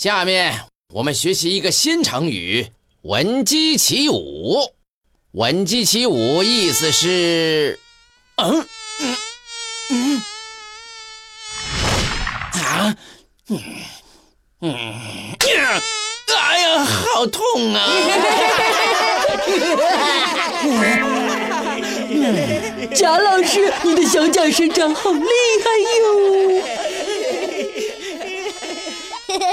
下面我们学习一个新成语“闻鸡起舞”。闻鸡起舞意思是，嗯嗯嗯啊嗯嗯，哎呀，好痛啊！贾老师，你的小脚伸长好厉害哟！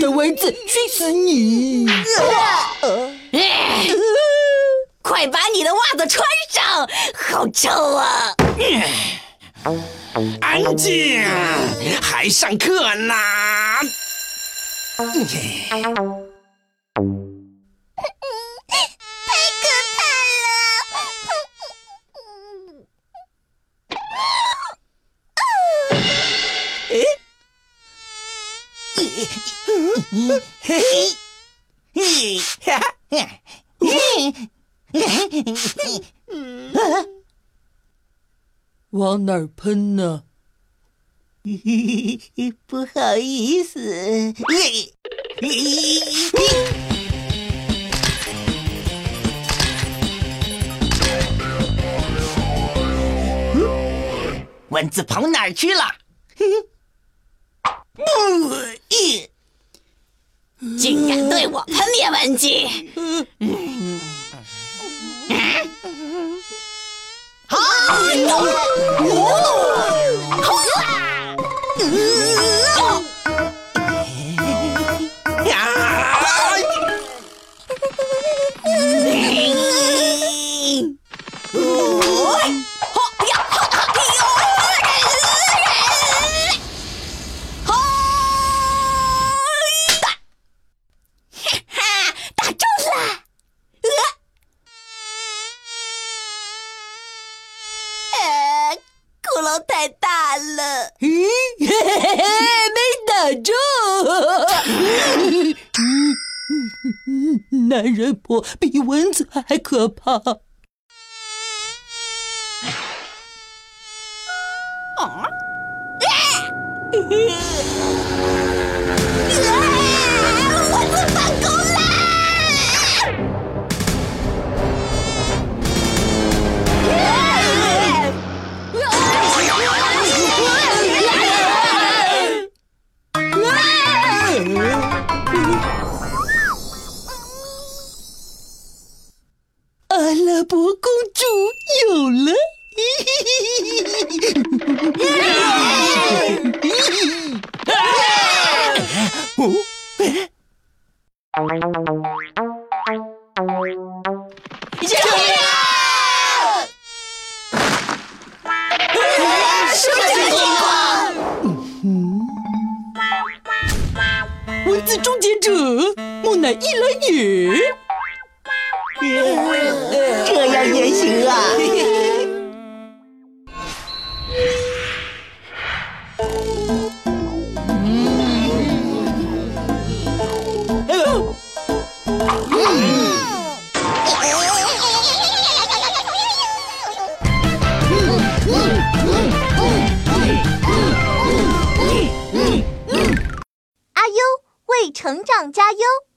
的蚊子，熏死你！快把你的袜子穿上，好臭啊！安静，还上课呢。往哪儿喷呢？不好意思。蚊子跑哪儿去了？竟敢对我喷灭蚊剂！哈，了。咦，嘿嘿嘿，没打中。男人婆比蚊子还可怕。蚊 阿拉伯公主有了。终结者，木乃伊来也。这样也行啊！成长加油。